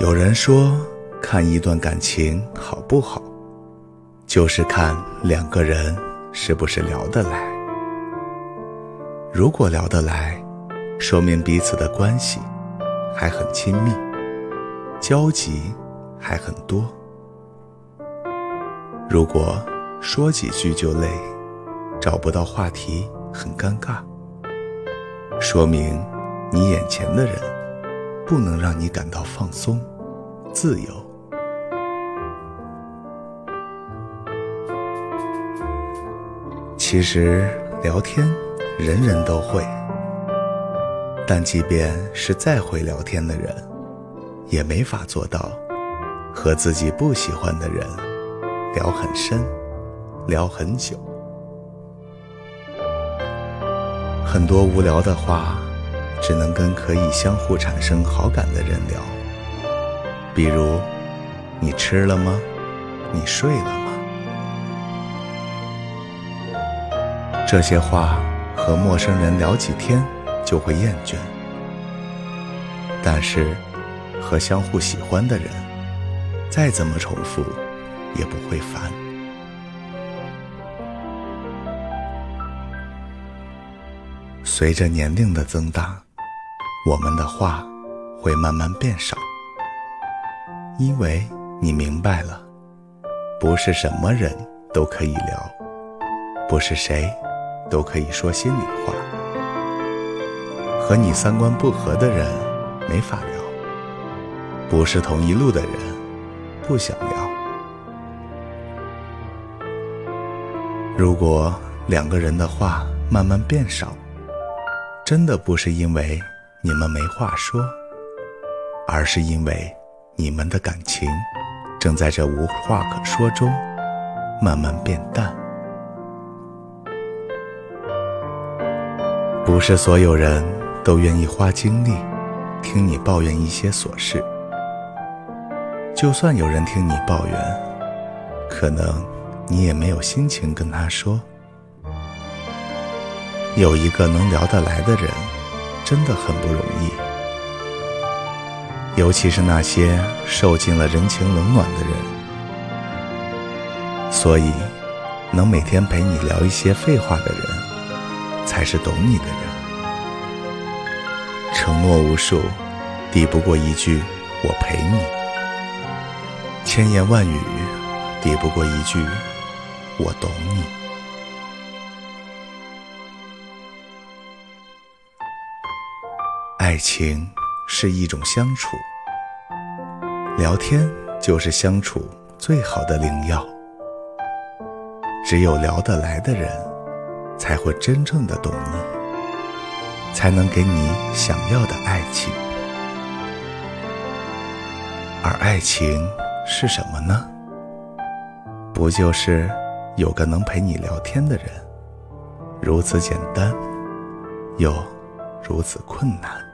有人说，看一段感情好不好，就是看两个人是不是聊得来。如果聊得来，说明彼此的关系还很亲密，交集还很多。如果说几句就累，找不到话题，很尴尬，说明你眼前的人。不能让你感到放松、自由。其实聊天人人都会，但即便是再会聊天的人，也没法做到和自己不喜欢的人聊很深、聊很久。很多无聊的话。只能跟可以相互产生好感的人聊，比如，你吃了吗？你睡了吗？这些话和陌生人聊几天就会厌倦，但是和相互喜欢的人，再怎么重复也不会烦。随着年龄的增大。我们的话会慢慢变少，因为你明白了，不是什么人都可以聊，不是谁都可以说心里话。和你三观不合的人没法聊，不是同一路的人不想聊。如果两个人的话慢慢变少，真的不是因为。你们没话说，而是因为你们的感情正在这无话可说中慢慢变淡。不是所有人都愿意花精力听你抱怨一些琐事，就算有人听你抱怨，可能你也没有心情跟他说。有一个能聊得来的人。真的很不容易，尤其是那些受尽了人情冷暖的人。所以，能每天陪你聊一些废话的人，才是懂你的人。承诺无数，抵不过一句“我陪你”；千言万语，抵不过一句“我懂你”。爱情是一种相处，聊天就是相处最好的灵药。只有聊得来的人，才会真正的懂你，才能给你想要的爱情。而爱情是什么呢？不就是有个能陪你聊天的人，如此简单，又如此困难。